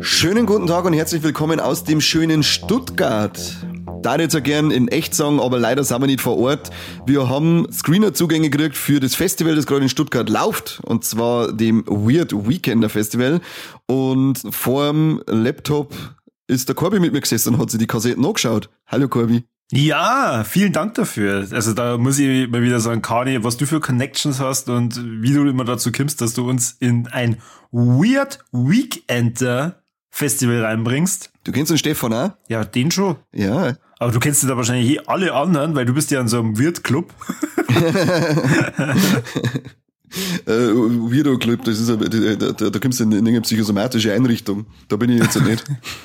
Schönen guten Tag und herzlich willkommen aus dem schönen Stuttgart. Da jetzt ja gern in echt sagen, aber leider sind wir nicht vor Ort. Wir haben Screener-Zugänge gekriegt für das Festival, das gerade in Stuttgart läuft. Und zwar dem Weird Weekender Festival. Und vorm Laptop ist der Corby mit mir gesessen und hat sich die Kassetten angeschaut. Hallo Corby. Ja, vielen Dank dafür. Also da muss ich mal wieder sagen, Kani, was du für Connections hast und wie du immer dazu kommst, dass du uns in ein Weird Weekender Festival reinbringst. Du kennst den Stefan auch? Ja, den schon. Ja. Aber du kennst da wahrscheinlich eh alle anderen, weil du bist ja in so einem Wirt-Club. äh, Weirdo Club, das ist, da, da, da kommst du in, in eine psychosomatische Einrichtung. Da bin ich jetzt nicht.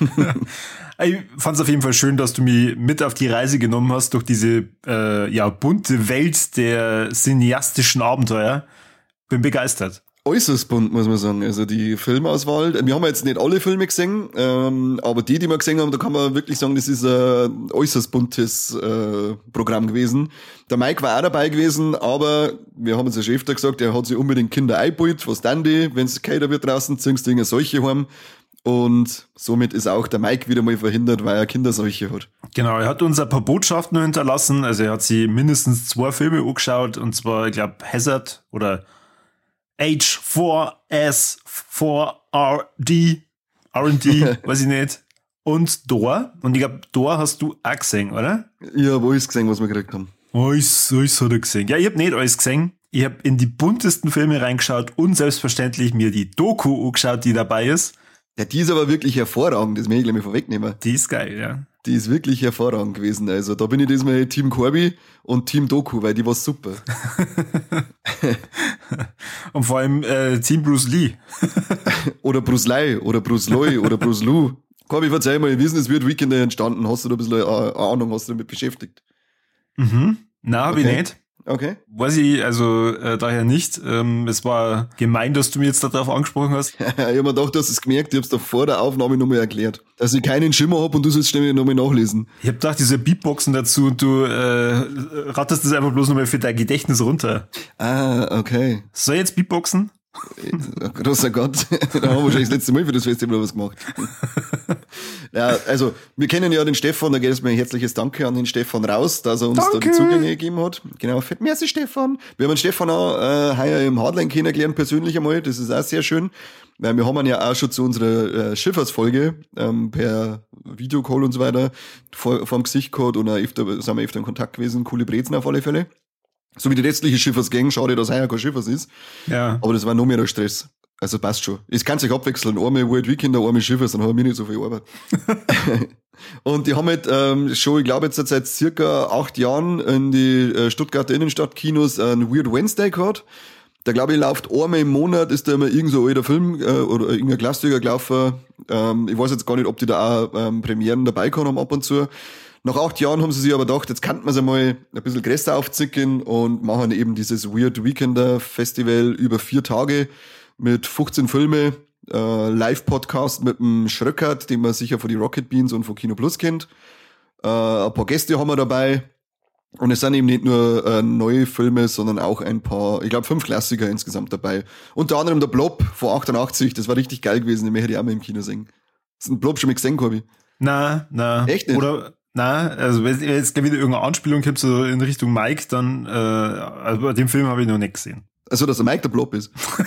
ich fand es auf jeden Fall schön, dass du mich mit auf die Reise genommen hast durch diese äh, ja, bunte Welt der cineastischen Abenteuer. Bin begeistert äußerst bunt, muss man sagen. Also die Filmauswahl, wir haben jetzt nicht alle Filme gesehen, ähm, aber die, die wir gesehen haben, da kann man wirklich sagen, das ist ein äußerst buntes äh, Programm gewesen. Der Mike war auch dabei gewesen, aber wir haben uns ja schon öfter gesagt, er hat sich unbedingt Kinder eingebaut. Was dann die, wenn es kälter wird draußen, ziehst du eine solche heim. Und somit ist auch der Mike wieder mal verhindert, weil er Kinderseuche hat. Genau, er hat uns ein paar Botschaften hinterlassen. Also er hat sich mindestens zwei Filme angeschaut, und zwar, ich glaube, Hazard oder H4S4RD, RD, weiß ich nicht. Und Dor. Und ich glaube, Dor hast du auch gesehen, oder? Ich habe alles gesehen, was wir gekriegt haben. Alles, alles hat er gesehen. Ja, ich habe nicht alles gesehen. Ich habe in die buntesten Filme reingeschaut und selbstverständlich mir die Doku angeschaut, die dabei ist. Ja, die ist aber wirklich hervorragend, das möchte ich gleich mal vorwegnehmen. Die ist geil, ja. Die ist wirklich hervorragend gewesen. Also da bin ich diesmal Team Corby und Team Doku, weil die war super. und vor allem äh, Team Bruce Lee. oder Bruce Lee oder Bruce Loy oder Bruce Lou. Corby, verzeih mal, wie ist das Weird Weekend entstanden? Hast du da ein bisschen eine Ahnung, hast du damit beschäftigt? Mhm. Na, hab okay. ich nicht. Okay. Weiß ich also äh, daher nicht. Ähm, es war gemein, dass du mir jetzt darauf angesprochen hast. ich habe mir gedacht, du hast es gemerkt, ich habe es da vor der Aufnahme nochmal erklärt. Dass ich keinen Schimmer hab und du sollst ständig nochmal nachlesen. Ich habe gedacht, diese Beatboxen dazu und du äh, ratterst das einfach bloß nochmal für dein Gedächtnis runter. Ah, okay. Soll ich jetzt Beatboxen? Großer Gott, da haben wir wahrscheinlich das letzte Mal für das Festival was gemacht. ja, also, wir kennen ja den Stefan, da geht es mir ein herzliches Danke an den Stefan raus, dass er uns Danke. da die Zugänge gegeben hat. Genau, fett merci Stefan. Wir haben den Stefan auch äh, heuer im Hardline kennengelernt, persönlich einmal, das ist auch sehr schön. Weil wir haben ihn ja auch schon zu unserer äh, Schifffahrtsfolge ähm, per Videocall und so weiter vor, vor dem Gesicht gehabt und auch öfter, sind wir öfter in Kontakt gewesen, coole Brezen auf alle Fälle. So wie die restliche Schiffersgang, schade, dass heuer kein Schiffers ist. Ja. Aber das war noch mehr der Stress. Also passt schon. Es kann sich abwechseln. Einmal World Weekend, einmal Schiffers, dann haben wir nicht so viel Arbeit. und die haben halt ähm, schon, ich glaube jetzt seit circa acht Jahren in die äh, Stuttgarter Innenstadtkinos einen Weird Wednesday gehabt. Da glaube ich, läuft einmal im Monat, ist da immer irgend so ein alter Film äh, oder irgendein Klassiker gelaufen. Ähm, ich weiß jetzt gar nicht, ob die da auch ähm, Premieren dabei kommen ab und zu. Nach acht Jahren haben sie sich aber gedacht, jetzt kann man es einmal ein bisschen größer aufzicken und machen eben dieses Weird Weekender Festival über vier Tage mit 15 Filme, äh, Live-Podcast mit dem Schröckert, den man sicher von die Rocket Beans und von Kino Plus kennt. Äh, ein paar Gäste haben wir dabei. Und es sind eben nicht nur äh, neue Filme, sondern auch ein paar, ich glaube fünf Klassiker insgesamt dabei. Unter anderem der Blob vor 88, das war richtig geil gewesen, den hätte ich auch mal im Kino sehen. Ist ein Blob schon mal gesehen, Corby? Na, na. Echt nicht? Oder na, also wenn jetzt wieder irgendeine Anspielung gibt, so in Richtung Mike, dann, äh, also bei dem Film habe ich noch nicht gesehen. Also, dass der Mike der Blob ist.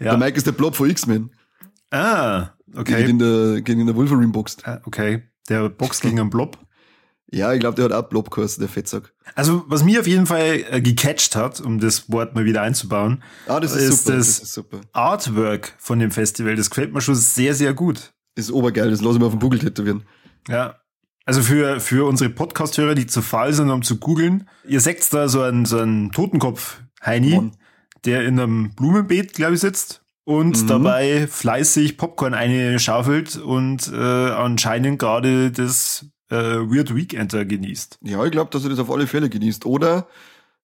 ja. Der Mike ist der Blob von X-Men. Ah, okay. Gegen der, gegen der Wolverine boxt. Ah, okay. Der boxt gegen einen Blob. Ja, ich glaube, der hat auch Blobkurs, der Fettsack. Also, was mir auf jeden Fall äh, gecatcht hat, um das Wort mal wieder einzubauen, ah, das ist, ist super, das, das ist super. Artwork von dem Festival. Das gefällt mir schon sehr, sehr gut. Das ist obergeil, das lasse ich mir auf dem Buckel tätowieren. Ja. Also für, für unsere Podcast-Hörer, die zu faul sind, um zu googeln, ihr seht da so einen, so einen Totenkopf, Heini, Mann. der in einem Blumenbeet, glaube ich, sitzt und mhm. dabei fleißig Popcorn eine schaufelt und äh, anscheinend gerade das äh, Weird Weekender genießt. Ja, ich glaube, dass er das auf alle Fälle genießt. Oder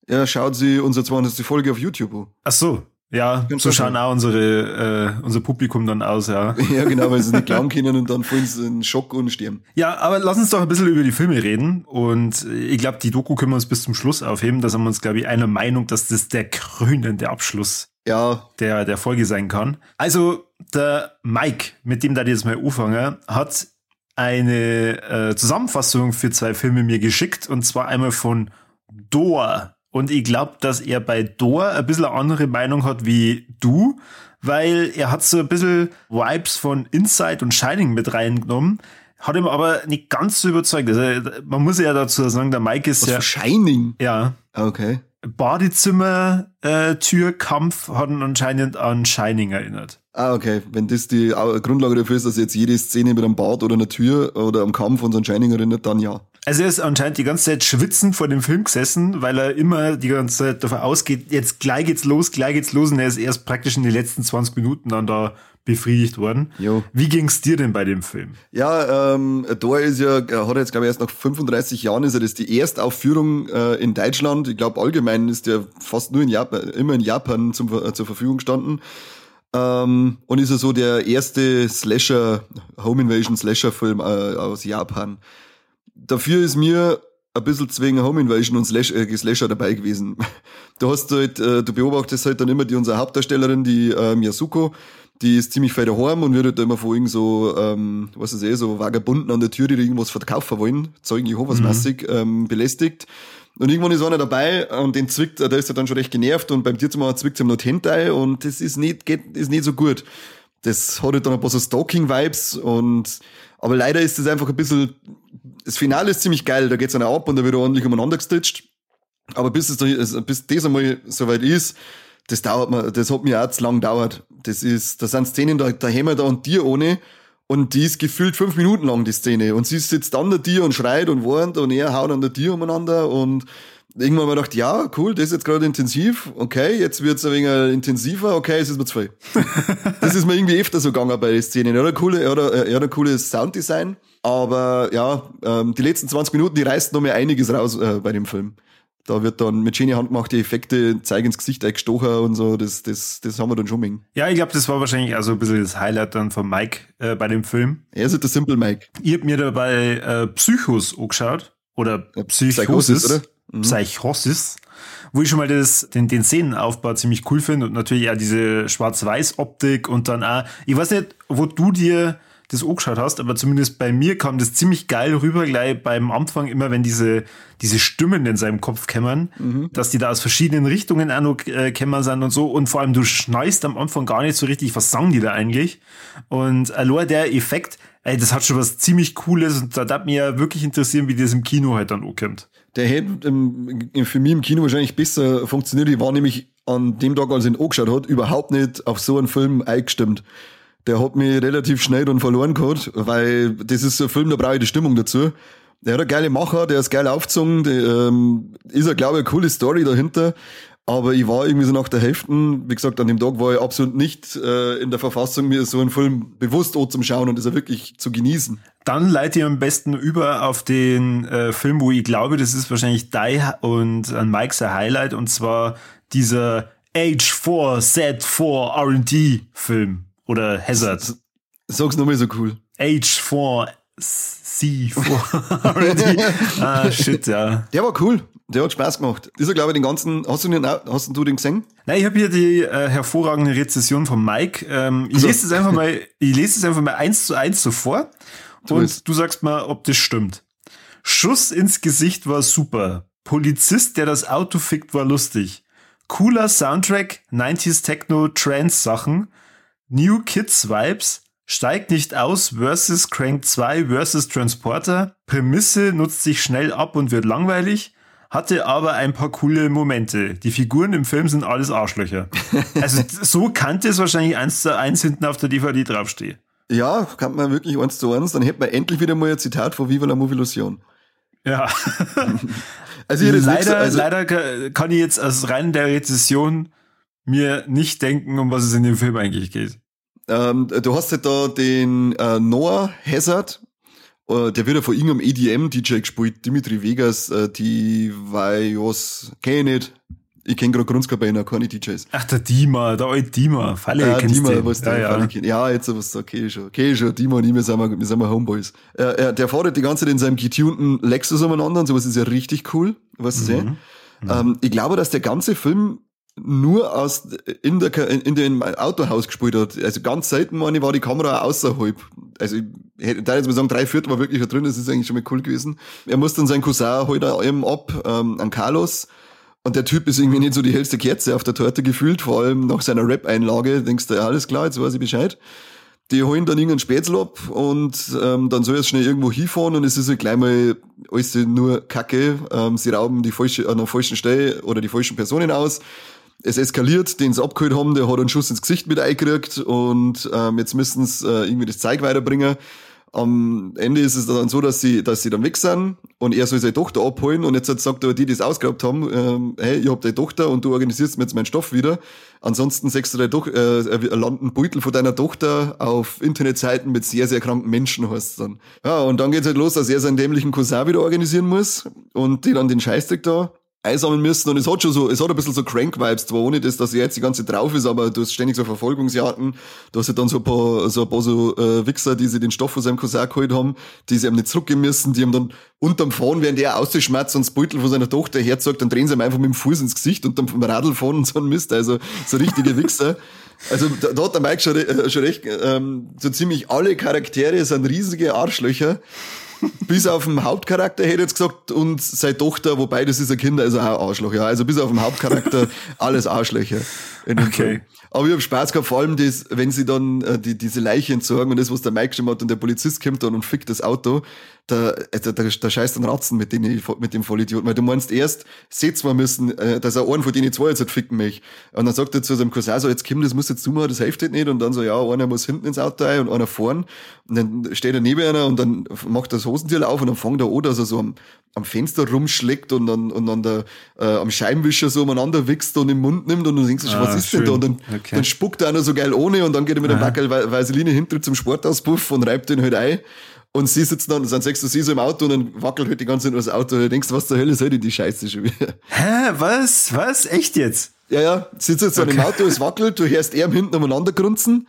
er schaut sie unsere 200. Folge auf YouTube an. Ach so. Ja, Ganz so schauen auch unsere, äh, unser Publikum dann aus, ja. Ja, genau, weil sie nicht glauben können und dann fallen sie in Schock und sterben. Ja, aber lass uns doch ein bisschen über die Filme reden. Und ich glaube, die Doku können wir uns bis zum Schluss aufheben. Da sind wir uns, glaube ich, einer Meinung, dass das der krönende Abschluss Ja, der, der Folge sein kann. Also, der Mike, mit dem da jetzt mal anfangen, hat eine äh, Zusammenfassung für zwei Filme mir geschickt. Und zwar einmal von Door. Und ich glaube, dass er bei Door ein bisschen eine andere Meinung hat wie du, weil er hat so ein bisschen Vibes von Inside und Shining mit reingenommen, hat ihm aber nicht ganz so überzeugt. Also, man muss ja dazu sagen, der Mike ist was ja, für Shining. ja, Ah, Okay. Badezimmer-Türkampf hat ihn anscheinend an Shining erinnert. Ah, okay. Wenn das die Grundlage dafür ist, dass jetzt jede Szene mit einem Bad oder einer Tür oder am Kampf so einem Shining erinnert, dann ja. Also er ist anscheinend die ganze Zeit schwitzend vor dem Film gesessen, weil er immer die ganze Zeit davon ausgeht, jetzt gleich geht's los, gleich geht's los und er ist erst praktisch in den letzten 20 Minuten dann da befriedigt worden. Jo. Wie ging's dir denn bei dem Film? Ja, ähm, da ist ja, er hat jetzt, glaube ich, erst nach 35 Jahren ist er das die Erstaufführung äh, in Deutschland. Ich glaube, allgemein ist der fast nur in Japan, immer in Japan zum, äh, zur Verfügung gestanden. Ähm, und ist er so der erste Slasher, Home Invasion Slasher Film äh, aus Japan. Dafür ist mir ein bisschen zwingen Home Invasion und Slash, äh, Slasher dabei gewesen. Du hast halt, äh, du beobachtest halt dann immer die unsere Hauptdarstellerin, die ähm, Yasuko, die ist ziemlich feit daheim und wird halt immer von irgend so, ähm, was ist eh, so Vagabunden an der Tür, die da irgendwas verkaufen wollen, Zeugen Jehovas mäßig, ähm, belästigt. Und irgendwann ist einer dabei und den zwickt, äh, da ist er dann schon recht genervt und beim Tierzimmer zwickt ihm noch Hände und das ist nicht, geht, ist nicht so gut. Das hat halt dann ein paar so Stalking-Vibes und, aber leider ist das einfach ein bisschen, das Finale ist ziemlich geil, da geht's dann ab und da wird ordentlich umeinander gestitcht. Aber bis es bis das einmal soweit ist, das dauert mir, das hat mir auch zu lang gedauert. Das ist, da sind Szenen, da, da haben wir da und dir ohne. Und die ist gefühlt fünf Minuten lang, die Szene. Und sie sitzt an der Tür und schreit und warnt und er haut an der Tür umeinander und irgendwann haben wir gedacht, ja, cool, das ist jetzt gerade intensiv, okay, jetzt wird's ein wenig intensiver, okay, es ist mir zu viel. das ist mir irgendwie öfter so gegangen bei den Szenen. Er hat ein coole, er hat ein, er hat ein cooles Sounddesign, aber ja, ähm, die letzten 20 Minuten, die reißt noch mal einiges raus äh, bei dem Film. Da wird dann mit schönen handgemachte Effekte, zeigen ins Gesicht eingestochen und so, das, das, das haben wir dann schon mengen. Ja, ich glaube, das war wahrscheinlich also ein bisschen das Highlight dann von Mike äh, bei dem Film. Er ist der Simple Mike. Ich hab mir dabei äh, Psychos angeschaut. Oder Ja, Psychosis. Psychosis, oder? Mhm. Psychosis. Wo ich schon mal das, den, den Szenenaufbau ziemlich cool finde und natürlich auch diese Schwarz-Weiß-Optik und dann auch, ich weiß nicht, wo du dir das angeschaut hast, aber zumindest bei mir kam das ziemlich geil rüber, gleich beim Anfang immer, wenn diese, diese Stimmen in seinem Kopf kämmern, Mhm. dass die da aus verschiedenen Richtungen auch noch äh, kämmern sind und so und vor allem du schneist am Anfang gar nicht so richtig, was sagen die da eigentlich und allein der Effekt, ey, das hat schon was ziemlich Cooles und da darf mich ja wirklich interessieren, wie das im Kino halt dann ankommt. Der hätte ähm, für mich im Kino wahrscheinlich besser funktioniert. Ich war nämlich an dem Tag, als ich ihn angeschaut hat, überhaupt nicht auf so einen Film eingestimmt. Der hat mich relativ schnell dann verloren gehabt, weil das ist so ein Film, da brauche ich die Stimmung dazu. Der hat eine geile Macher, der ist geil aufgezogen, der, ähm, ist ja, glaube ich, eine coole Story dahinter. Aber ich war irgendwie so nach der Hälfte, wie gesagt, an dem Tag war ich absolut nicht äh, in der Verfassung, mir so einen Film bewusst anzuschauen und das auch wirklich zu genießen. Dann leite ich am besten über auf den äh, Film, wo ich glaube, das ist wahrscheinlich Die und an Mike's Highlight und zwar dieser H4Z4 R&D Film oder Hazard. Sag's nochmal so cool. H4C4 R&D. ah, shit, ja. Der war cool. Der hat Spaß gemacht. Ist er, glaube ich, den ganzen, hast du den, hast du den gesehen? Na, ich habe hier die äh, hervorragende Rezession von Mike. Ähm, ich Also- lese es einfach mal, ich lese es einfach mal eins zu eins so vor und es. du sagst mal, ob das stimmt. Schuss ins Gesicht war super. Polizist, der das Auto fickt, war lustig. Cooler Soundtrack, 90s Techno, Trance Sachen, New Kids Vibes, steigt nicht aus versus Crank 2 versus Transporter, Prämisse nutzt sich schnell ab und wird langweilig, hatte aber ein paar coole Momente. Die Figuren im Film sind alles Arschlöcher. Also so kannte es wahrscheinlich eins zu eins hinten auf der DVD draufstehen. Ja, kann man wirklich eins zu eins. Dann hätte man endlich wieder mal ein Zitat von Viva la Movilusion. Ja. Also, jetzt leider, nichts- also, leider ka- kann ich jetzt aus rein der Rezession mir nicht denken, um was es in dem Film eigentlich geht. ähm, du hast halt da den äh, Noah Hazard Äh, der wird ja von irgendeinem EDM-DJ gespielt, Dimitri Vegas, äh, die Vajos, kenn ich nicht. Ich kenne gerade Grundskabiner, keine DJs. Ach, der Dima, der alte Dima. Falle, Ja, kennst Dima, du. was ja, der ja. Falle kennt. Ja, jetzt was okay schon. Okay schon, Dima und ich, wir sind, wir, wir sind mal Homeboys. Äh, er, der fährt die ganze Zeit in seinem getunten Lexus umeinander und sowas ist ja richtig cool, was du Mhm. Ähm, ich glaube, dass der ganze Film nur aus in der in, dem Autohaus gespielt hat. Also ganz selten meine war die Kamera außerhalb. Also ich hätte da jetzt mal sagen, drei Viertel war wirklich da drin, das ist eigentlich schon mal cool gewesen. Er muss dann seinen Cousin halt eben ab, ähm, an Carlos. Und der Typ ist irgendwie nicht so die hellste Kerze auf der Torte gefühlt, vor allem nach seiner Rap-Einlage. Denkst du, ja, alles klar, jetzt weiß ich Bescheid. Die holen dann irgendeinen Spätzl ab und ähm, dann soll er schnell irgendwo hinfahren und es ist halt gleich mal alles nur Kacke. Ähm, sie rauben die falsche, an der falschen Stelle oder die falschen Personen aus. Es eskaliert, den sie abgeholt haben, der hat einen Schuss ins Gesicht mit eingekriegt und ähm, jetzt müssen sie äh, irgendwie das Zeug weiterbringen. Am Ende ist es dann so, dass sie, dass sie dann weg sind und er soll seine Tochter abholen und jetzt hat sagt aber die, die es ausgegrabt haben, ähm, hey, ich hab deine Tochter und du organisierst mir jetzt meinen Stoff wieder. Ansonsten sagst du deine Toch äh, landet ein Beutel von deiner Tochter auf Internetseiten mit sehr, sehr kranken Menschen, heißt dann. Ja, und dann geht's halt los, dass er seinen dämlichen Cousin wieder organisieren muss und die dann den Scheißdreck da einsammeln müssen und es hat schon so, es hat ein bisschen so Crank-Vibes, zwar ohne das, dass er jetzt die ganze drauf ist, aber du hast ständig so Verfolgungsjagden, du hast ja dann so ein paar, so ein paar so äh, Wichser, die sich den Stoff von seinem Cousin geholt haben, die sie ihm nicht zurückgeben müssen, die ihm dann unterm Fahren, während er ausschmerzt und das Beutel von seiner Tochter herzog, dann drehen sie ihm einfach mit dem Fuß ins Gesicht und dann vom Radl fahren und so ein Mist, also so richtige Wichser. Also da, da hat der Mike schon, äh, schon recht, ähm, so ziemlich alle Charaktere sind riesige Arschlöcher. Bis auf den Hauptcharakter hätte ich jetzt gesagt und seine Tochter, wobei das ist ein Kind, also auch Arschloch, ja. Also bis auf den Hauptcharakter alles Arschlöcher. Okay. Film. Aber ich habe Spaß gehabt, vor allem das, wenn sie dann äh, die, diese Leiche entsorgen und das, was der Mike geschrieben hat und der Polizist kommt dann und fickt das Auto, da, äh, da, da, da scheißt dann Ratzen mit, denen, mit dem Vollidioten. Weil du meinst erst, sehen wir müssen, äh, dass er einen von denen zwei jetzt halt ficken möchte. Und dann sagt er zu seinem Cousin so, jetzt Kim, das musst jetzt du machen, das hilft halt nicht. Und dann so, ja, einer muss hinten ins Auto rein und einer vorn. Und dann steht er neben einer und dann macht das Hosentür auf und dann fängt er an, dass er so am, am Fenster rumschlägt und dann, und dann der, äh, am Scheibenwischer so umeinander wichst und im Mund nimmt und du denkst, Ah, was ist denn da? schön. Und dann, Okay. dann spuckt er einer so geil ohne und dann geht er mit einem Backel Wa- Vaseline hinter zum Sportauspuff und reibt den halt ein. Und sie sitzen dann, dann sagst du sie so im Auto und dann wackelt halt die ganze Zeit nur das Auto. Du denkst, was zur Hölle soll denn die Scheiße schon wieder? Hä, was? Was? Echt jetzt? Ja, ja, sitzt jetzt dann im Auto, es wackelt, du hörst ihm hinten umeinander grunzen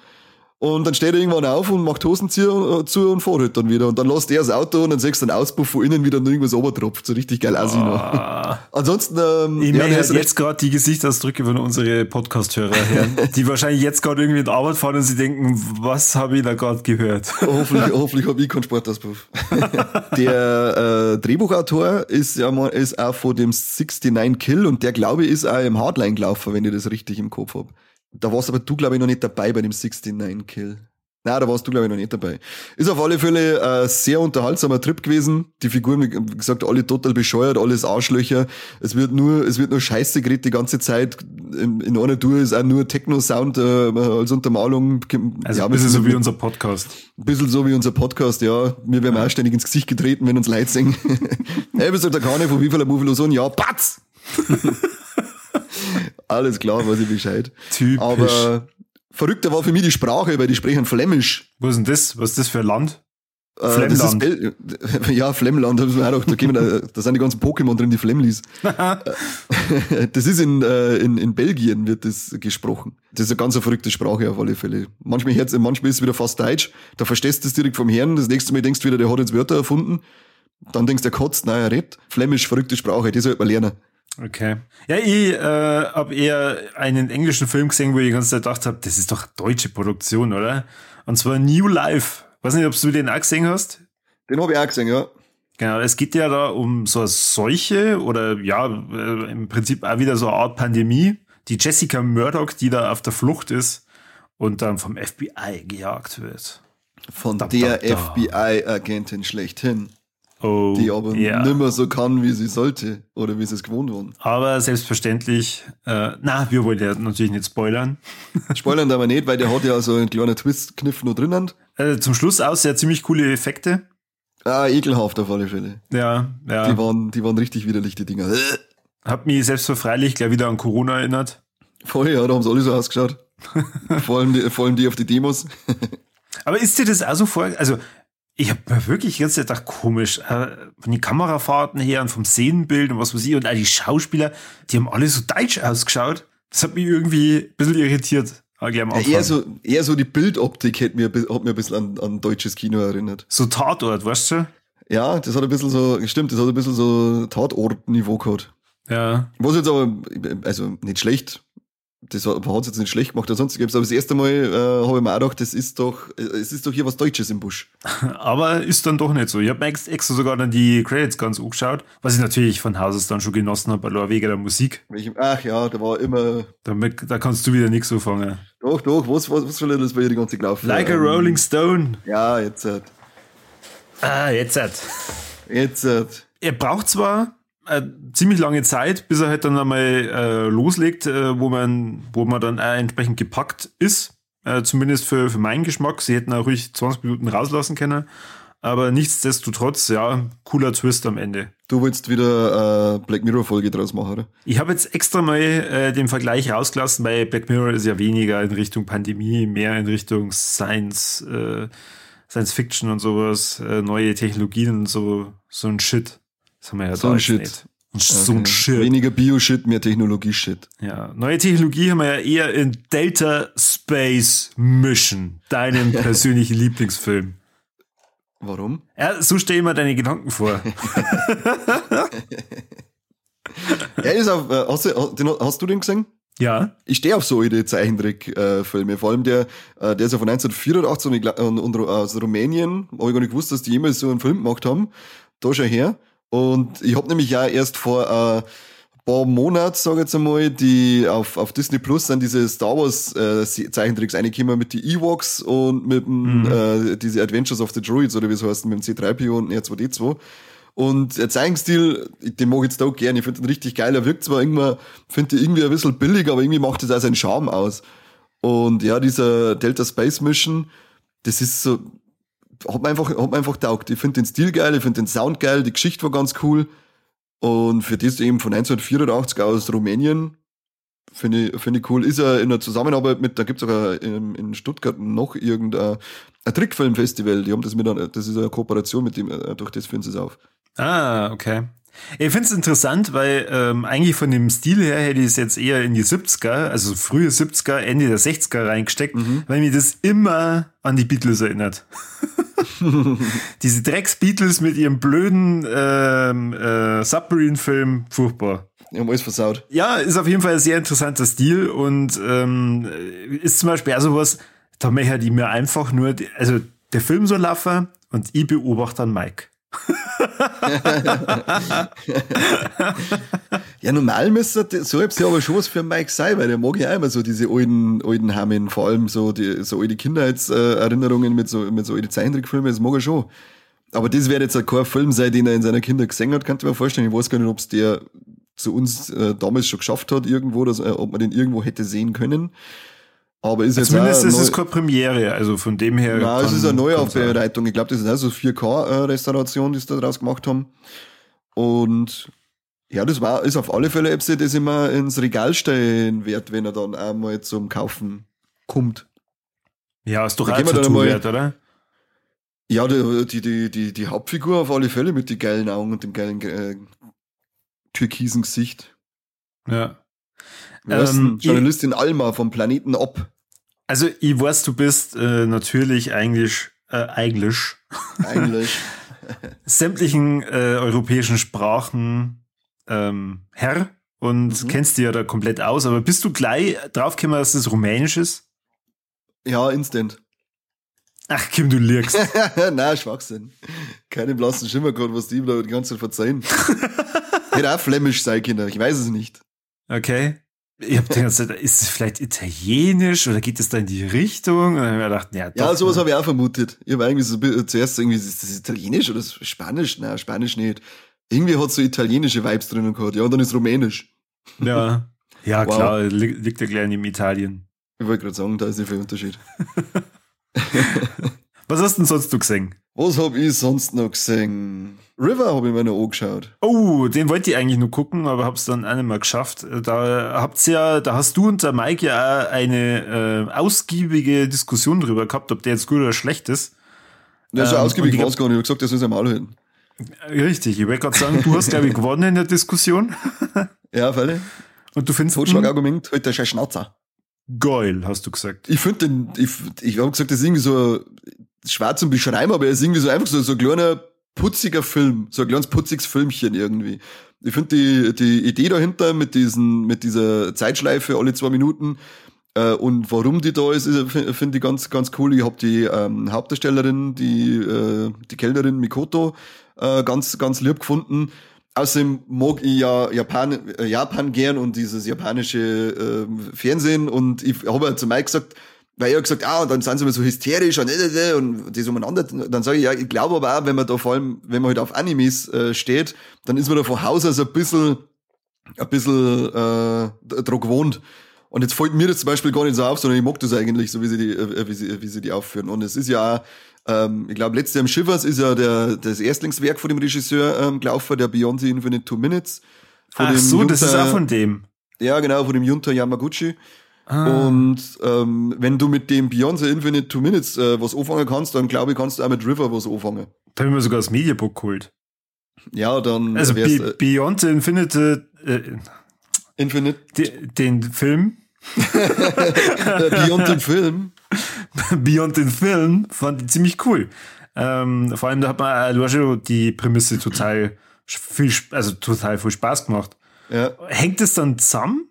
und dann steht er irgendwann auf und macht Hosenzieher äh, zu und fährt halt dann wieder. Und dann lässt er das Auto und dann siehst du einen Auspuff von innen wieder nur irgendwas obertropft. So richtig geil aussehen. Ah. Ansonsten, ähm, Ich ja, meine jetzt gerade die Gesichtsausdrücke von unseren Podcast-Hörer her, die wahrscheinlich jetzt gerade irgendwie in die Arbeit fahren und sie denken, was habe ich da gerade gehört? hoffentlich, hoffentlich habe ich keinen Sportauspuff. der äh, Drehbuchautor ist ja mal, ist auch von dem 69 Kill und der glaube ich ist auch im Hardline gelaufen, wenn ich das richtig im Kopf hab. Da warst aber du glaube ich noch nicht dabei bei dem 69 Kill. Nein, da warst du glaube ich noch nicht dabei. Ist auf alle Fälle ein sehr unterhaltsamer Trip gewesen. Die Figuren, wie gesagt, alle total bescheuert, alles Arschlöcher. Es wird nur, es wird nur Scheiße geredet die ganze Zeit. In, in einer Tour ist auch nur Techno-Sound äh, als Untermalung. Also Ja, ein bisschen so wie unser Podcast. ein bisschen so wie unser Podcast, ja. Wir werden auch ständig ins Gesicht getreten, wenn uns Leute singen. hey, bist du der Kane von wie viel Mufelo so? Ja, Patz! Alles klar, weiß ich Bescheid. Typisch. Aber verrückter war für mich die Sprache, weil die sprechen Flämisch. Was ist denn das? Was ist das für ein Land? Äh, das ist ja, Flemmland, auch da, gehen wir da, da sind die ganzen Pokémon drin, die Flemlis. das ist in, äh, in, in Belgien wird das gesprochen. Das ist eine ganz verrückte Sprache auf alle Fälle. Manchmal, hört's- manchmal ist es wieder fast Deutsch, da verstehst du es direkt vom Herrn, das nächste Mal denkst du wieder, der hat jetzt Wörter erfunden. Dann denkst du, der kotzt, nein, er redet. Flämisch, verrückte Sprache, das sollte man lernen. Okay. Ja, ich äh, habe eher einen englischen Film gesehen, wo ich die ganze Zeit gedacht habe, das ist doch deutsche Produktion, oder? Und zwar New Life. Weiß nicht, ob du den auch gesehen hast. Den habe ich auch gesehen, ja. Genau, es geht ja da um so eine Seuche oder ja, äh, im Prinzip auch wieder so eine Art Pandemie. Die Jessica Murdoch, die da auf der Flucht ist und dann vom FBI gejagt wird. Von Da, der. FBI-Agentin schlechthin, Oh, die aber ja. nimmer so kann, wie sie sollte oder wie sie es gewohnt waren. Aber selbstverständlich, äh, na, wir wollen ja natürlich nicht spoilern. Spoilern aber nicht, weil der hat ja so einen kleinen Twist-Kniff noch drinnen. Äh, zum Schluss aus sehr ziemlich coole Effekte. Ah, ekelhaft auf alle Fälle. Ja, ja. Die waren, die waren richtig widerlich, die Dinger. Hat mich selbstverfreilich gleich wieder an Corona erinnert. Voll, ja, da haben sie alle so ausgeschaut. vor, allem die, vor allem die auf die Demos. Aber ist dir das auch so vor? Also, ich habe mir wirklich ganz gedacht, komisch, äh, von den Kamerafahrten her und vom Szenenbild und was weiß ich und all die Schauspieler, die haben alle so deutsch ausgeschaut. Das hat mich irgendwie ein bisschen irritiert. Ja, eher so, eher so die Bildoptik hat mir, hat mir ein bisschen an, an deutsches Kino erinnert. So Tatort, weißt du? Ja, das hat ein bisschen so, stimmt, das hat ein bisschen so Tatort-Niveau gehabt. Ja. Was jetzt aber, also nicht schlecht, das hat es jetzt nicht schlecht gemacht, sonst gibt's aber das erste Mal äh, habe ich mir auch gedacht, das ist doch, äh, es ist doch hier was Deutsches im Busch. aber ist dann doch nicht so. Ich habe mir extra sogar dann die Credits ganz angeschaut, was ich natürlich von Haus aus dann schon genossen habe, bei wegen der Musik. Ach ja, da war immer. Damit, da kannst du wieder nichts so fangen. Doch, doch, was, was, was soll das bei dir die ganze Lauf? Like ähm, a Rolling Stone. Ja, jetzt halt. Ah, jetzt halt. Jetzt halt. Er braucht zwar ziemlich lange Zeit, bis er halt dann einmal äh, loslegt, äh, wo man, wo man dann auch entsprechend gepackt ist. Äh, zumindest für, für meinen Geschmack. Sie hätten auch ruhig 20 Minuten rauslassen können. Aber nichtsdestotrotz, ja, cooler Twist am Ende. Du willst wieder äh, Black Mirror Folge draus machen, oder? Ich habe jetzt extra mal äh, den Vergleich rausgelassen, weil Black Mirror ist ja weniger in Richtung Pandemie, mehr in Richtung Science, äh, Science Fiction und sowas, äh, neue Technologien und so, so ein Shit. Das haben wir ja so ein Shit. Nicht. So ein Shit. Weniger Bio-Shit, mehr Technologie-Shit. Ja, neue Technologie haben wir ja eher in Delta Space Mission, deinem persönlichen Lieblingsfilm. Warum? Ja, so stell mir deine Gedanken vor. er ist auf, äh, hast, du, hast du den gesehen? Ja. Ich stehe auf so alte Zeichentrickfilme. Vor allem der, äh, der ist ja von 1984 und, und, aus Rumänien. Habe ich gar nicht gewusst, dass die jemals so einen Film gemacht haben. Da schon her. Und ich habe nämlich ja erst vor äh, paar Monaten, sage ich jetzt einmal, die auf, auf Disney Plus sind diese Star Wars äh, Zeichentricks reingekommen mit die Ewoks und mit dem, mhm. äh, diese Adventures of the Druids oder wie es heißt, mit dem C3PO und R2D2. Und der Zeichenstil, den mag ich jetzt auch gerne. Ich finde den richtig geil. Er wirkt zwar irgendwann, finde ich irgendwie ein bisschen billig, aber irgendwie macht das auch seinen Charme aus. Und ja, dieser Delta Space Mission, das ist so, hat mir einfach, hat mir einfach taugt. Ich finde den Stil geil, ich finde den Sound geil, die Geschichte war ganz cool. Und für das eben von 1984 aus Rumänien, finde ich, finde ich cool. Ist er in der Zusammenarbeit mit, da gibt's sogar in, in Stuttgart noch irgendein ein Trickfilmfestival. Die haben das mit einer, das ist eine Kooperation mit dem, äh, durch das führen sie es auf. Ah, okay. Ich finde es interessant, weil ähm, eigentlich von dem Stil her hätte ich es jetzt eher in die 70er, also frühe 70er, Ende der 60er reingesteckt, mhm. weil mir das immer an die Beatles erinnert. Diese Drecks-Beatles mit ihrem blöden ähm, äh, Submarine-Film, furchtbar. Haben alles versaut. Ja, ist auf jeden Fall ein sehr interessanter Stil und ähm, ist zum Beispiel also was, da möchte ich mir einfach nur, also der Film soll laufen und ich beobachte dann Mike. ja, normal müsste so etwas ja aber schon was für Mike sein, weil der mag ja immer so diese alten, alten Hammen, vor allem so die, so alte Kindheitserinnerungen mit so, mit so alten Zeichentrickfilmen, das mag er schon. Aber das wäre jetzt kein Film sein, den er in seiner Kinder gesehen hat, kannst du mir vorstellen. Ich weiß gar nicht, ob es der zu uns äh, damals schon geschafft hat irgendwo, dass, äh, ob man den irgendwo hätte sehen können. Aber ist jetzt Zumindest ist es keine Premiere, also von dem her. Ja, es ist eine Neuaufbereitung. Ich glaube, das ist auch so 4K-Restauration, die sie da draus gemacht haben. Und ja, das war, ist auf alle Fälle, Epsi, das immer ins Regal stellen wert, wenn er dann einmal zum Kaufen kommt. Ja, ist doch auch zu wert, oder? Ja, die, die, die, die, die Hauptfigur auf alle Fälle mit den geilen Augen und dem geilen äh, türkisen Gesicht. Ja. Ähm, Journalistin ich, Alma vom Planeten Ob. Also ich weiß, du bist äh, natürlich eigentlich äh, eigentlich eigentlich sämtlichen äh, europäischen Sprachen ähm, Herr und mhm. kennst die ja da komplett aus, aber bist du gleich draufgekommen, dass das Rumänisch ist? Ja, instant. Ach, Kim, du lirgst. Nein, Schwachsinn. Keine blassen Schimmer gehabt, was die da die ganze Zeit verzeihen. Hätte auch flämisch sein können, ich weiß es nicht. Okay. Ich habe die ganze Zeit, ist es vielleicht italienisch oder geht es da in die Richtung? Und dann habe ich mir gedacht, ja, doch, Ja, sowas habe ich auch vermutet. Ich habe eigentlich so zuerst irgendwie, ist das italienisch oder Spanisch? Nein, Spanisch nicht. Irgendwie hat so italienische Vibes drinnen gehabt. Ja, und dann ist rumänisch. Ja, ja wow. klar, liegt ja gleich in Italien. Ich wollte gerade sagen, da ist nicht viel Unterschied. Was hast denn sonst du gesehen? Was hab ich sonst noch gesehen? River habe ich mir noch angeschaut. Oh, den wollte ich eigentlich nur gucken, aber hab's dann auch nicht mehr geschafft. Da habt's ja, da hast du und der Mike ja auch eine äh, ausgiebige Diskussion drüber gehabt, ob der jetzt gut oder schlecht ist. Ja, so Ähm, ausgiebig ich war es gar nicht. Ich habe gesagt, das ist einmal halten. Richtig, ich wollte gerade sagen, du hast, glaube ich, gewonnen in der Diskussion. Ja, Fälle. Und du findest Totschlagargument, halt der scheiß Schnauzer. geil, hast du gesagt. Ich finde den, ich, ich habe gesagt, das ist irgendwie so schwer zum Beschreiben, aber er ist irgendwie so einfach so, so ein kleiner, putziger Film, so ein kleines putziges Filmchen irgendwie. Ich finde die, die Idee dahinter mit diesen, mit dieser Zeitschleife alle zwei Minuten, äh, und warum die da ist, ist, finde ich ganz, ganz cool. Ich habe die ähm, Hauptdarstellerin, die, äh, die Kellnerin Mikoto, äh, ganz, ganz lieb gefunden. Außerdem mag ich ja Japan, äh, Japan gern und dieses japanische äh, Fernsehen und ich habe ja zu Mike gesagt, weil er gesagt, ah, und dann sind sie immer so hysterisch und, äh, und das umeinander. Dann sage ich, ja, ich glaube aber auch, wenn man da vor allem, wenn man halt auf Animes äh, steht, dann ist man da von Haus aus ein bisschen, ein bisschen äh, dran gewohnt. Und jetzt fällt mir das zum Beispiel gar nicht so auf, sondern ich mag das eigentlich, so wie sie die, äh, wie sie, wie sie die aufführen. Und es ist ja auch, ähm, ich glaube, letztes Jahr im Schiffers ist ja der, das Erstlingswerk von dem Regisseur ähm, gelaufen, der Beyond the Infinite Two Minutes. Von Ach so, das ist Junta- auch von dem. Ja, genau, von dem Junta Yamaguchi. Ah. Und ähm, wenn du mit dem Beyond the Infinite Two Minutes äh, was anfangen kannst, dann glaube ich, kannst du auch mit River was anfangen. Da habe ich mir sogar das Mediabook geholt. Ja, dann Also Be äh, Beyond the Infinite, äh, Infinite de, den Film, äh, Beyond the Film. Beyond den Film, fand ich ziemlich cool. Ähm, vor allem, da hat man, äh, hast ja die Prämisse total viel, also total viel Spaß gemacht. Ja. Hängt es dann zusammen?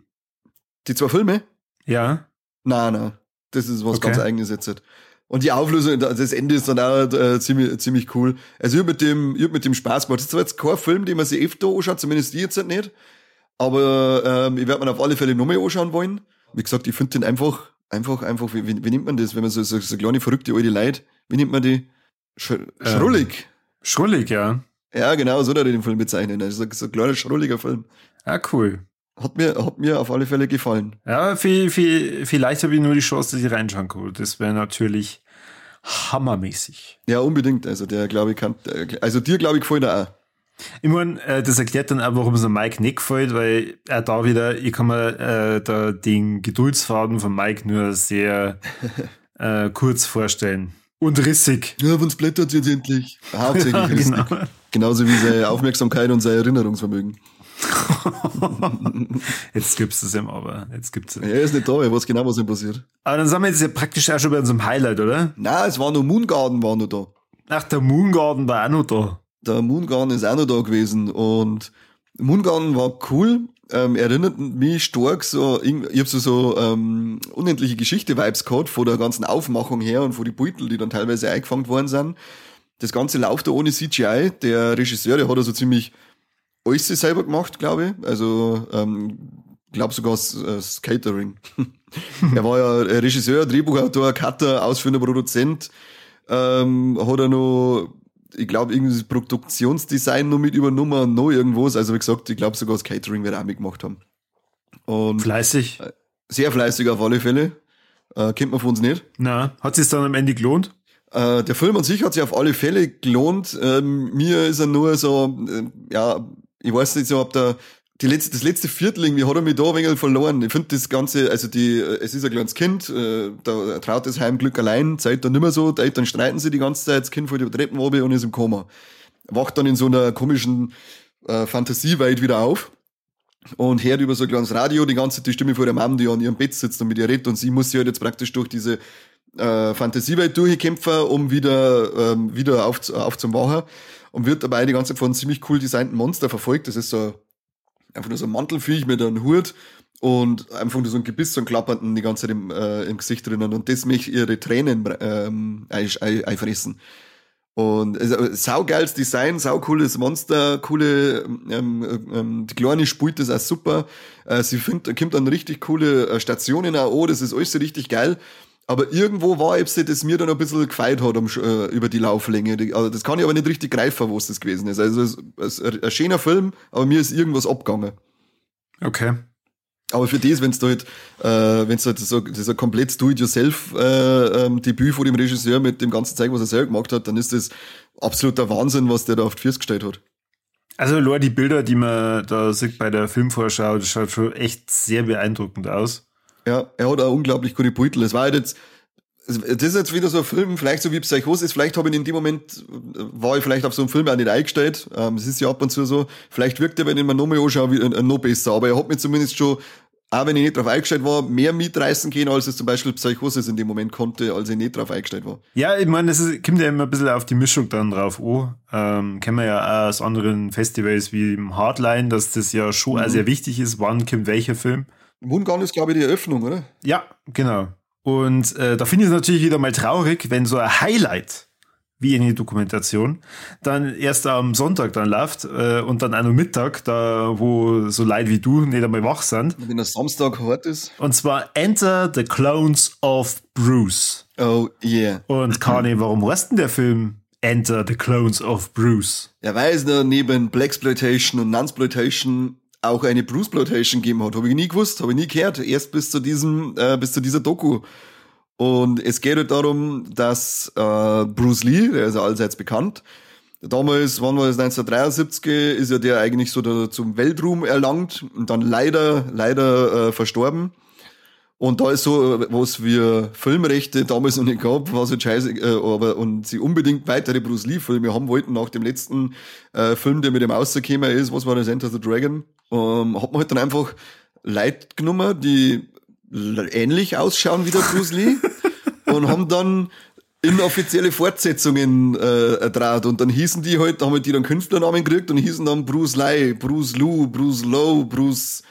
Die zwei Filme? Ja. Nein, nein. Das ist was Okay. ganz eigenes jetzt. Und die Auflösung, das Ende ist dann auch äh, ziemlich, ziemlich cool. Also ich hab mit dem, ich hab mit dem Spaß gemacht. Das ist zwar jetzt kein Film, den man sich öfter anschaut, zumindest die jetzt nicht. Aber ähm, ich werde mir auf alle Fälle nochmal anschauen wollen. Wie gesagt, ich finde den einfach, einfach, einfach, wie, wie, wie nennt man das, wenn man so, so, so kleine verrückte alte Leute, wie nennt man die? Sch Schrullig. Schrullig, ja. Ja, genau, so hat er den Film bezeichnet. Also so ein kleiner, schrulliger Film. Ja, cool. Hat mir, hat mir auf alle Fälle gefallen. Ja, viel, viel, vielleicht habe ich nur die Chance, dass ich reinschauen kann. Das wäre natürlich hammermäßig. Ja, unbedingt. Also der, glaube ich, kann, also dir, glaube ich, gefällt er auch. Ich meine, äh, das erklärt dann auch, warum es an Mike nicht gefällt, weil er da wieder, ich kann mir äh, da den Geduldsfaden von Mike nur sehr äh, kurz vorstellen. Und rissig. Ja, wenn's blättert jetzt endlich. Hauptsächlich ist genau. Genauso wie seine Aufmerksamkeit und sein Erinnerungsvermögen. Jetzt gibt's es ihm aber. Jetzt gibt's es. Er ist nicht da, er weiß genau, was ihm passiert. Aber dann sind wir jetzt ja praktisch auch schon bei unserem Highlight, oder? Na, es war noch Moon Garden, war noch da. Ach, der Moon Garden war auch noch da. Der Moon Garden ist auch noch da gewesen und Moon Garden war cool. Ähm, erinnert mich stark so, ich hab so, so ähm, unendliche Geschichte-Vibes gehabt, von der ganzen Aufmachung her und von die Beutel, die dann teilweise eingefangen worden sind. Das Ganze läuft da ohne CGI. Der Regisseur, der hat also ziemlich alles selber gemacht, glaube ich. Also, ähm, glaube sogar das, äh, das Catering. er war ja äh, Regisseur, Drehbuchautor, Cutter, ausführender Produzent. Ähm, hat er noch, ich glaube, irgendwie das Produktionsdesign noch mit übernommen und noch irgendwas. Also, wie gesagt, ich glaube sogar das Catering wird er auch mitgemacht haben. Und Fleißig. sehr fleißig auf alle Fälle. Äh, kennt man von uns nicht. Na, hat sich dann am Ende gelohnt? Äh, der Film an sich hat sich auf alle Fälle gelohnt. Ähm, mir ist er nur so, äh, ja, ich weiß nicht so, ob der, die letzte, das letzte Viertel irgendwie hat er mich da ein wenig verloren. Ich finde das Ganze, also die, es ist ein kleines Kind, äh, da traut das Heimglück allein, Zeit dann nicht mehr so, die Eltern streiten sie die ganze Zeit, das Kind fällt über Treppen runter und ist im Koma. Wacht dann in so einer komischen äh, Fantasiewelt wieder auf und hört über so ein kleines Radio die ganze Zeit die Stimme von der Mom, die an ihrem Bett sitzt und mit ihr redet und sie muss sich halt jetzt praktisch durch diese äh, Fantasiewelt durchkämpfen, um wieder, ähm, wieder auf, aufzuwachen und wird dabei die ganze Zeit von ziemlich cool designten Monster verfolgt. Das ist so einfach nur so ein Mantelviech mit einem Hut und einfach nur so ein Gebiss, ein klappernden die ganze Zeit im, äh, im Gesicht drinnen und das möchte ihre Tränen ähm, ein- ein- einfressen. Und also, saugeiles Design, saucooles Monster, coole, ähm, ähm, die Kleine spielt das auch super. Äh, sie findet, kommt dann richtig coole äh, Stationen auch an, das ist alles so richtig geil. Aber irgendwo war eben das mir dann ein bisschen gefeit hat um, äh, über die Lauflänge. Die, also das kann ich aber nicht richtig greifen, was das gewesen ist. Also es ist ein, schöner Film, aber mir ist irgendwas abgegangen. Okay. Aber für das, wenn es da halt, äh, wenn es halt so, das ist ein komplett Do-it-yourself äh, ähm, Debüt von dem Regisseur mit dem ganzen Zeug, was er selber gemacht hat, dann ist das absoluter Wahnsinn, was der da auf die Füße gestellt hat. Also, nur die Bilder, die man da sieht bei der Filmvorschau, das schaut schon echt sehr beeindruckend aus. Ja, er hat auch unglaublich gute Beutel. Es war halt jetzt, das ist jetzt wieder so ein Film, vielleicht so wie Psychosis, vielleicht habe ich in dem Moment, war ich vielleicht auf so einen Film auch nicht eingestellt, ähm, es ist ja ab und zu so, vielleicht wirkt er, wenn ich mir nochmal anschaue, wie, äh, noch besser, aber er hat mir zumindest schon, auch wenn ich nicht drauf eingestellt war, mehr mitreißen können, als es zum Beispiel Psychosis in dem Moment konnte, als ich nicht drauf eingestellt war. Ja, ich meine, das ist, kommt ja immer ein bisschen auf die Mischung dann drauf an. Ähm, kennen wir ja auch aus anderen Festivals wie im Hardline, dass das ja schon Mhm. auch sehr wichtig ist, wann kommt welcher Film. Wundgarn ist, glaube ich, die Eröffnung, oder? Ja, genau. Und äh, da finde ich es natürlich wieder mal traurig, wenn so ein Highlight wie eine Dokumentation dann erst am Sonntag dann läuft äh, und dann auch noch Mittag, da wo so Leute wie du nicht einmal wach sind. Wenn der Samstag hart ist. Und zwar Enter the Clones of Bruce. Oh, yeah. Und Kanye, warum heißt denn der Film Enter the Clones of Bruce? Ja, weil es neben Blaxploitation und Nunsploitation auch eine Bruceploitation gegeben hat. Habe ich nie gewusst, habe ich nie gehört. Erst bis zu diesem, äh, bis zu dieser Doku. Und es geht halt darum, dass äh, Bruce Lee, der ist ja allseits bekannt, damals, wann war das, 1973, ist ja der eigentlich so der, zum Weltruhm erlangt und dann leider, leider äh, verstorben. Und da ist so, äh, was wir Filmrechte damals noch nicht gab, was halt scheiße, äh, aber und sie unbedingt weitere Bruce Lee-Filme haben wollten nach dem letzten äh, Film, der mit dem rausgekommen ist, was war das, Enter the Dragon, ähm, hat man halt dann einfach Leute genommen, die ähnlich ausschauen wie der Bruce Lee und haben dann inoffizielle Fortsetzungen äh, draht und dann hießen die halt, haben halt die dann Künstlernamen gekriegt und hießen dann Bruce Lee, Bruce Lou, Bruce Lowe, Bruce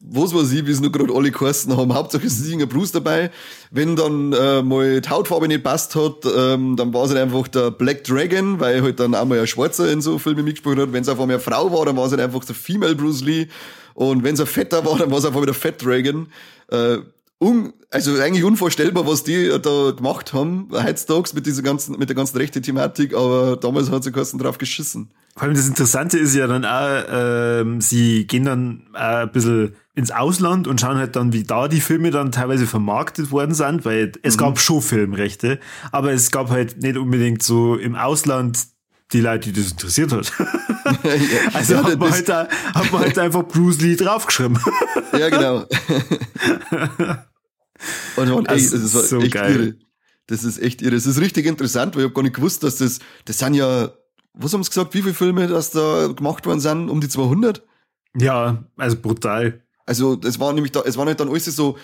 was weiß ich, wie es nur gerade alle Kosten haben. Hauptsache es ist irgendein Bruce dabei. Wenn dann äh, mal die Hautfarbe nicht passt hat, ähm, dann war es halt einfach der Black Dragon, weil halt dann auch mal ein Schwarzer in so Filmen mitgespielt hat. Wenn es auf einmal eine Frau war, dann war es halt einfach der Female Bruce Lee. Und wenn es ein Fetter war, dann war es einfach wieder Fat Dragon. Äh, un, also eigentlich unvorstellbar, was die da gemacht haben, heutzutage mit dieser ganzen, mit der ganzen rechten Thematik, aber damals hat sie Kosten drauf geschissen. Vor allem das Interessante ist ja dann auch, ähm, sie gehen dann auch ein bisschen ins Ausland und schauen halt dann, wie da die Filme dann teilweise vermarktet worden sind, weil es gab schon Filmrechte, aber es gab halt nicht unbedingt so im Ausland die Leute, die das interessiert hat. Also Ja, hat, man halt da, hat man halt einfach Bruce Lee draufgeschrieben. Ja, genau. Und man, ey, das war so echt geil. irre. Das ist echt irre. Das ist richtig interessant, weil ich habe gar nicht gewusst, dass das, das sind ja, was haben sie gesagt, wie viele Filme das da gemacht worden sind? Um die 200? Ja, also brutal. Also, das war nämlich da, es waren halt dann alles so,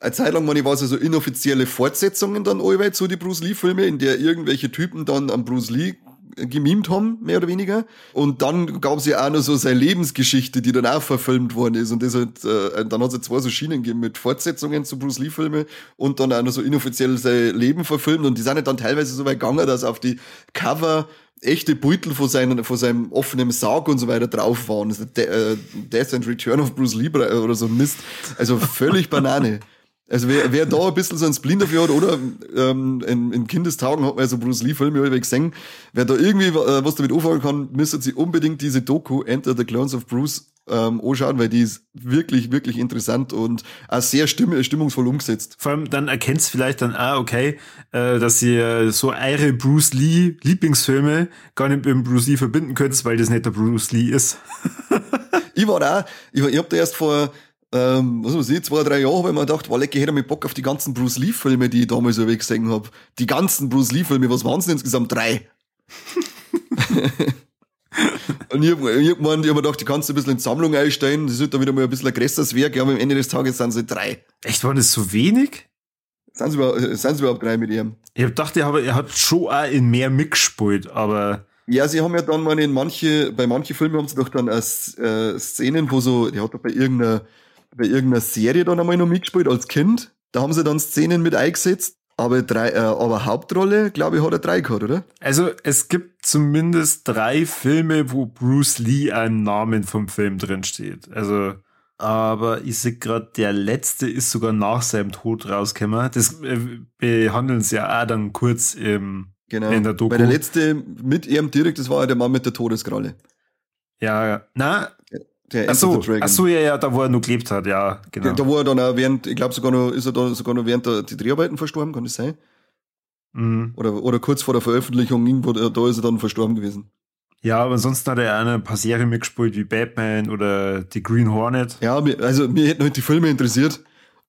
eine Zeit lang, meine, war es so inoffizielle Fortsetzungen dann allweil zu die Bruce Lee-Filme, in der irgendwelche Typen dann an Bruce Lee gemimt haben, mehr oder weniger. Und dann gab es ja auch noch so seine Lebensgeschichte, die dann auch verfilmt worden ist. Und das halt, äh, dann hat es ja zwei so Schienen gegeben mit Fortsetzungen zu Bruce Lee-Filme und dann auch noch so inoffiziell sein Leben verfilmt. Und die sind halt dann teilweise so weit gegangen, dass auf die Cover echte Beutel von, seinen, von seinem offenen Sarg und so weiter drauf waren. Ist De äh, Death and Return of Bruce Lee oder so Mist. Also völlig Banane. Also wer, wer da ein bisschen so ein Spleen dafür hat, oder ähm, in, in Kindestagen hat man ja so Bruce Lee-Filme alle gesehen, wer da irgendwie äh, was damit anfangen kann, müsste sich unbedingt diese Doku Enter the Clones of Bruce ähm, anschauen, weil die ist wirklich, wirklich interessant und auch sehr stimm stimmungsvoll umgesetzt. Vor allem dann erkennt's vielleicht dann, ah, okay, äh, dass ihr so eure Bruce Lee Lieblingsfilme gar nicht mit dem Bruce Lee verbinden könnt, weil das nicht der Bruce Lee ist. Ich war da, ich, war- ich hab da erst vor, ähm, was weiß ich, zwei, drei Jahren, weil man gedacht, war lecker, ich hätte mal Bock auf die ganzen Bruce Lee-Filme, die ich damals so gesehen hab. Die ganzen Bruce Lee-Filme, was waren denn insgesamt? Drei. Und ich hab, ich hab, gemeint, ich hab mir gedacht, die kannst du ein bisschen in die Sammlung einstellen, das wird dann wieder mal ein bisschen ein größeres Werk, aber am Ende des Tages sind sie drei. Echt, waren das so wenig? Sind sie überhaupt, sind sie überhaupt drei mit ihm? Ich hab gedacht, ihr habt, ihr habt schon auch in mehr mitgespielt, aber Ja, sie haben ja dann mal in manche, bei manchen Filmen haben sie doch dann äh, äh, Szenen, wo so, die hat doch bei irgendeiner, bei irgendeiner Serie dann einmal noch mitgespielt als Kind. Da haben sie dann Szenen mit eingesetzt. Aber drei, äh, aber Hauptrolle, glaube ich, hat er drei gehabt, oder? also es gibt zumindest drei Filme, wo Bruce Lee ein Namen vom Film drin steht. Also, aber ich sehe gerade, der letzte ist sogar nach seinem Tod rausgekommen. Das äh, behandeln sie ja auch dann kurz im Genau. In der Doku. Bei der letzte mit ihm direkt, das war ja der Mann mit der Todeskralle. Ja, ja. Na, Der ach so, ach so, ja, ja, da wo er noch gelebt hat, ja, genau. Da, da war er dann auch während, ich glaube sogar noch, ist er da sogar noch während der die Dreharbeiten verstorben, kann das sein? Mhm. Oder, oder kurz vor der Veröffentlichung, irgendwo, da da ist er dann verstorben gewesen. Ja, aber ansonsten hat er auch ein paar Serien mitgespielt, wie Batman oder The Green Hornet. Ja, also mir hätten halt die Filme interessiert.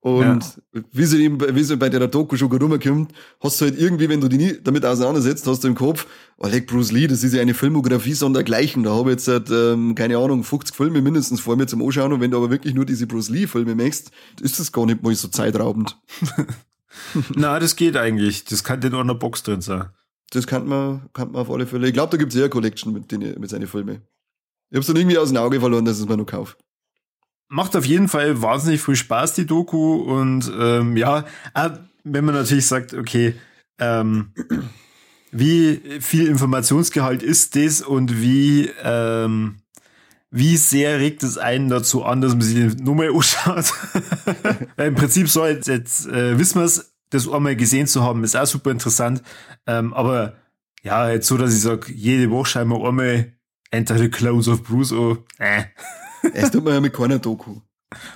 Und wie sie eben, wie sie bei der Doku schon rumkommt, hast du halt irgendwie, wenn du dich nie damit auseinandersetzt, hast du im Kopf, oh, leck Bruce Lee, das ist ja eine Filmografie sondergleichen. Da habe ich jetzt seit, ähm, keine Ahnung, 50 Filme mindestens vor mir zum Anschauen. Und wenn du aber wirklich nur diese Bruce Lee-Filme machst, ist das gar nicht mal so zeitraubend. Na, das geht eigentlich. Das kann in einer Box drin sein. Das kann man, kann man auf alle Fälle. Ich glaube, da gibt's eher Collection mit, den, mit seinen Filmen. Ich hab's dann irgendwie aus dem Auge verloren, dass ich es mir noch kaufe. Macht auf jeden Fall wahnsinnig viel Spaß, die Doku. Und ähm, ja, äh, wenn man natürlich sagt, okay, ähm, wie viel Informationsgehalt ist das und wie, ähm, wie sehr regt es einen dazu an, dass man sich die Nummer anschaut? Im Prinzip soll jetzt, jetzt äh, wissen wir es, das einmal gesehen zu haben, ist auch super interessant. Ähm, aber ja, jetzt so, dass ich sage, jede Woche scheinbar einmal Enter the Clowns of Bruce, oh, äh. Es tut man ja mit keiner Doku.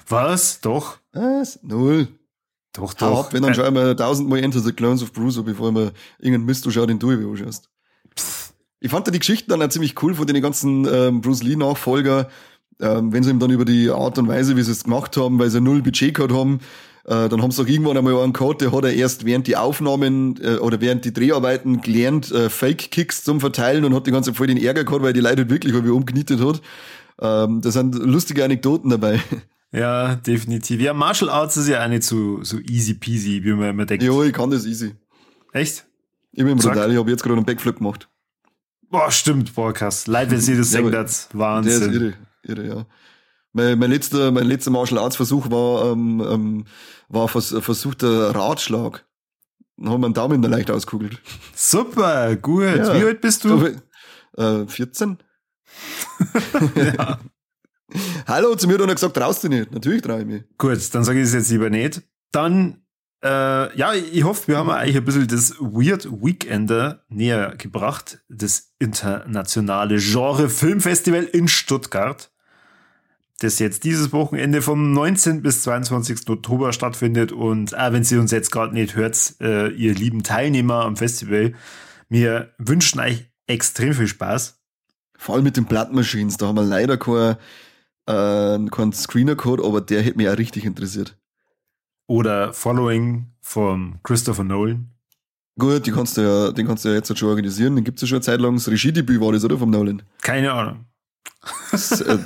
Was? Doch? Was? Null. Doch, Hau doch. ab, wenn dann schau ich mir tausendmal Enter the Clones of Bruce, bevor man irgendeinen Mist du schau, den du über anschaust. Ich fand da die Geschichten dann auch ziemlich cool von den ganzen ähm, Bruce Lee Nachfolger, ähm, wenn sie ihm dann über die Art und Weise, wie sie es gemacht haben, weil sie null Budget gehabt haben, äh, dann haben sie auch irgendwann einmal einen Code, der hat er erst während die Aufnahmen äh, oder während die Dreharbeiten gelernt, äh, Fake-Kicks zum Verteilen und hat die ganze Zeit voll den Ärger gehabt, weil die Leute halt wirklich wie umgenietet hat. Ähm, da sind lustige Anekdoten dabei. Ja, definitiv. Ja, Martial Arts ist ja auch nicht so, so easy peasy, wie man immer denkt. ja, ich kann das easy. Echt? Ich bin brutal, ich habe jetzt gerade einen Backflip gemacht. Boah, stimmt, boah, krass. Leid, wenn sie das Ja, sagen, aber das Der ist Wahnsinn. irre, irre, ja. Mein, mein letzter, mein letzter Martial Arts Versuch war, ähm, ähm, war vers versuchter Ratschlag. Dann haben wir einen Daumen da leicht auskugelt. Super, gut. Ja. Wie alt bist du? Äh, 14? ja. Hallo, zu mir hat einer gesagt, traust du nicht. Natürlich traue ich mich. Gut, dann sage ich es jetzt lieber nicht. Dann, äh, ja, ich hoffe, wir haben euch ein bisschen das Weird Weekender näher gebracht. Das internationale Genre Filmfestival in Stuttgart. Das jetzt dieses Wochenende vom 19. bis 22. Oktober stattfindet. Und auch wenn Sie uns jetzt gerade nicht hört, äh, ihr lieben Teilnehmer am Festival, wir wünschen euch extrem viel Spaß. Vor allem mit den Blood-Machines, da haben wir leider keinen äh, keinen Screener-Code, aber der hätte mich auch richtig interessiert. Oder Following von Christopher Nolan. Gut, die kannst du ja, den kannst du ja jetzt schon organisieren. Den gibt's ja schon eine Zeit lang. Das Regiedebüt war das, oder? Vom Nolan. Keine Ahnung. Das, äh,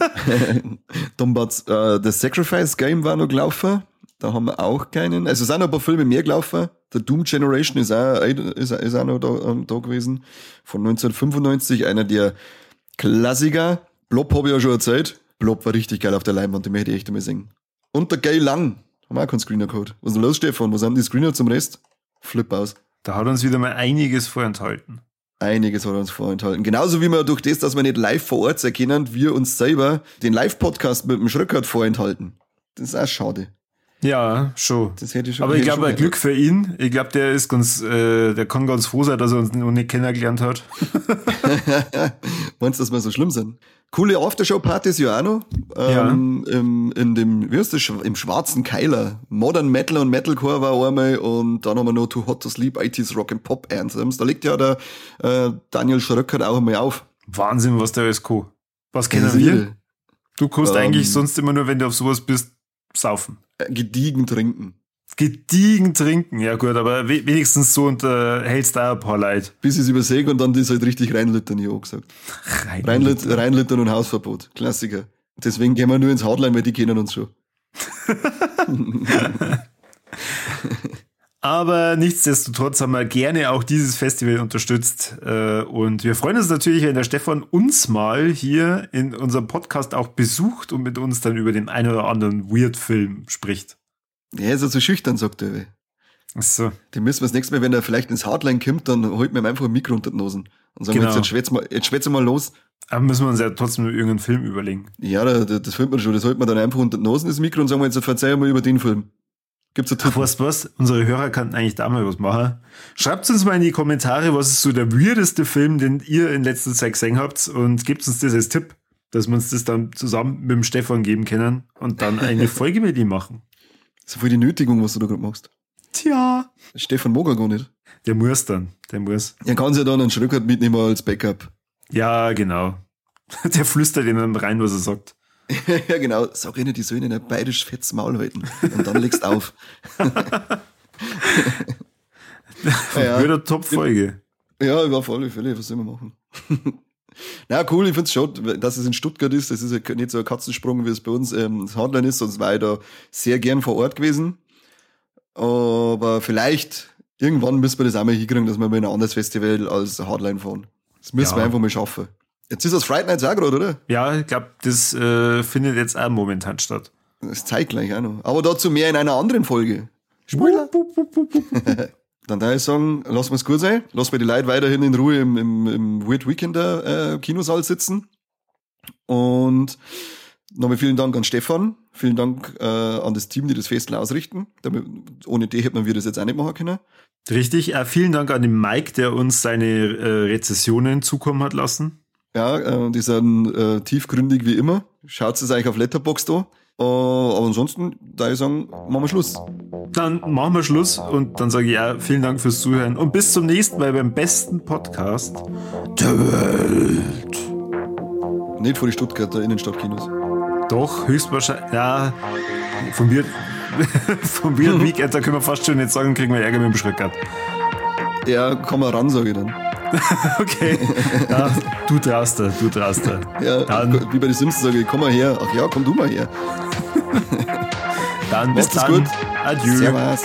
äh, das Sacrifice Game war noch gelaufen. Da haben wir auch keinen. Also es sind noch ein paar Filme mehr gelaufen. Der Doom Generation ist auch, ist, ist auch noch da, ähm, da gewesen. Von 1995. Einer der Klassiker. Blob habe ich ja schon erzählt. Blob war richtig geil auf der Leinwand. Den möchte ich echt einmal singen. Und der Gay Lang. Haben wir auch keinen Screener-Code. Was ist denn los, Stefan? Was haben die Screener zum Rest? Flip aus. Da hat uns wieder mal einiges vorenthalten. Einiges hat uns vorenthalten. Genauso wie wir durch das, dass wir nicht live vor Ort erkennen, wir uns selber den Live-Podcast mit dem Schröckert vorenthalten. Das ist auch schade. Ja, schon. Das hätte ich schon Aber ich glaube, Glück für ihn. Ich glaube, der ist ganz, äh, der kann ganz froh sein, dass er uns noch nicht kennengelernt hat. Meinst du, dass wir so schlimm sind? Coole Aftershow-Partys ja auch noch. Ähm, im, in dem, wie heißt das, im schwarzen Keiler. Modern Metal und Metalcore war einmal und dann haben wir noch Too Hot to Sleep, 80s Rock and Pop Anthems. Da legt ja der äh, Daniel Schröckert auch einmal auf. Wahnsinn, was der alles kann. Was kennen ist wir? Du kannst Ähm. eigentlich sonst immer nur, wenn du auf sowas bist, saufen. Äh, Gediegen trinken. Gediegen trinken, ja gut, aber we wenigstens so unterhältst da ein paar Leute. Bis ich es übersäge und dann das halt richtig reinlittern, ich auch gesagt. Rein. Reinlit reinlittern und Hausverbot. Klassiker. Deswegen gehen wir nur ins Hardline, weil die kennen uns schon. Aber nichtsdestotrotz haben wir gerne auch dieses Festival unterstützt. äh, Und wir freuen uns natürlich, wenn der Stefan uns mal hier in unserem Podcast auch besucht und mit uns dann über den einen oder anderen Weird-Film spricht. Der ist ja so schüchtern, sagt er. Ach So. Den müssen wir das nächste Mal, wenn er vielleicht ins Hardline kommt, dann holt man ihm einfach ein Mikro unter die Nosen. Und sagen wir Genau. jetzt, jetzt schwätz mal, jetzt mal los. Aber müssen wir uns ja trotzdem irgendeinen Film überlegen. Ja, da- da- das findet man schon. Das holt man dann einfach unter die Nosen, das Mikro, und sagen wir jetzt, verzeih mal über den Film. Gibt's Ach, Tipp? weißt was? Unsere Hörer könnten eigentlich da mal was machen. Schreibt uns mal in die Kommentare, was ist so der weirdeste Film, den ihr in letzter Zeit gesehen habt und gebt uns das als Tipp, dass wir uns das dann zusammen mit dem Stefan geben können und dann eine Folge mit ihm machen. Ist voll die Nötigung, was du da gerade machst. Tja. Stefan mag er gar nicht. Der muss dann. Der muss. Er kann sich ja dann einen Schröckert mitnehmen als Backup. Ja, genau. Der flüstert ihnen dann rein, was er sagt. ja, genau. Sag ihnen, die sollen ein bayerisch fettes Maul halten. Und dann legst auf. ja, Wieder Top-Folge. Ja, über alle Fälle. Was soll man machen? Na cool, ich find's schon, dass es in Stuttgart ist. Das ist ja nicht so ein Katzensprung, wie es bei uns ähm, das Handline ist, sonst war ich da sehr gern vor Ort gewesen. Aber vielleicht irgendwann müssen wir das auch mal hinkriegen, dass wir mal in ein anderes Festival als Hardline fahren. Das müssen ja. wir einfach mal schaffen. Jetzt ist das Friday Nights auch gerade, oder? Ja, ich glaube, das äh, findet jetzt auch momentan statt. Das zeigt gleich auch noch. Aber dazu mehr in einer anderen Folge. Spoiler. Dann da ich sagen, lass wir es gut sein. Lass mir die Leute weiterhin in Ruhe im, im, im Weird Weekender äh, Kinosaal sitzen. Und nochmal vielen Dank an Stefan. Vielen Dank äh, an das Team, die das Festival ausrichten. Damit, ohne die hätte man wir das jetzt auch nicht machen können. Richtig. Äh, vielen Dank an den Mike, der uns seine äh, Rezessionen zukommen hat lassen. Ja, äh, die sind äh, tiefgründig wie immer. Schaut es euch auf Letterboxd an. Äh, aber ansonsten, da ich sagen, machen wir Schluss. Dann machen wir Schluss und dann sage ich ja, vielen Dank fürs Zuhören und bis zum nächsten Mal beim besten Podcast der Welt. Nicht vor die Stuttgarter Innenstadtkinos. Doch, höchstwahrscheinlich, ja, von mir, vom Weird Weekend, da können wir fast schon nicht sagen, kriegen wir Ärger mit dem Schreckert. Ja, komm mal ran, sage ich dann. okay. Ja, du traust da, du traust da. Ja, dann, wie bei den Simpsons sage ich, komm mal her. Ach ja, komm du mal her. dann bis dann. Gut. Adieu. Servus.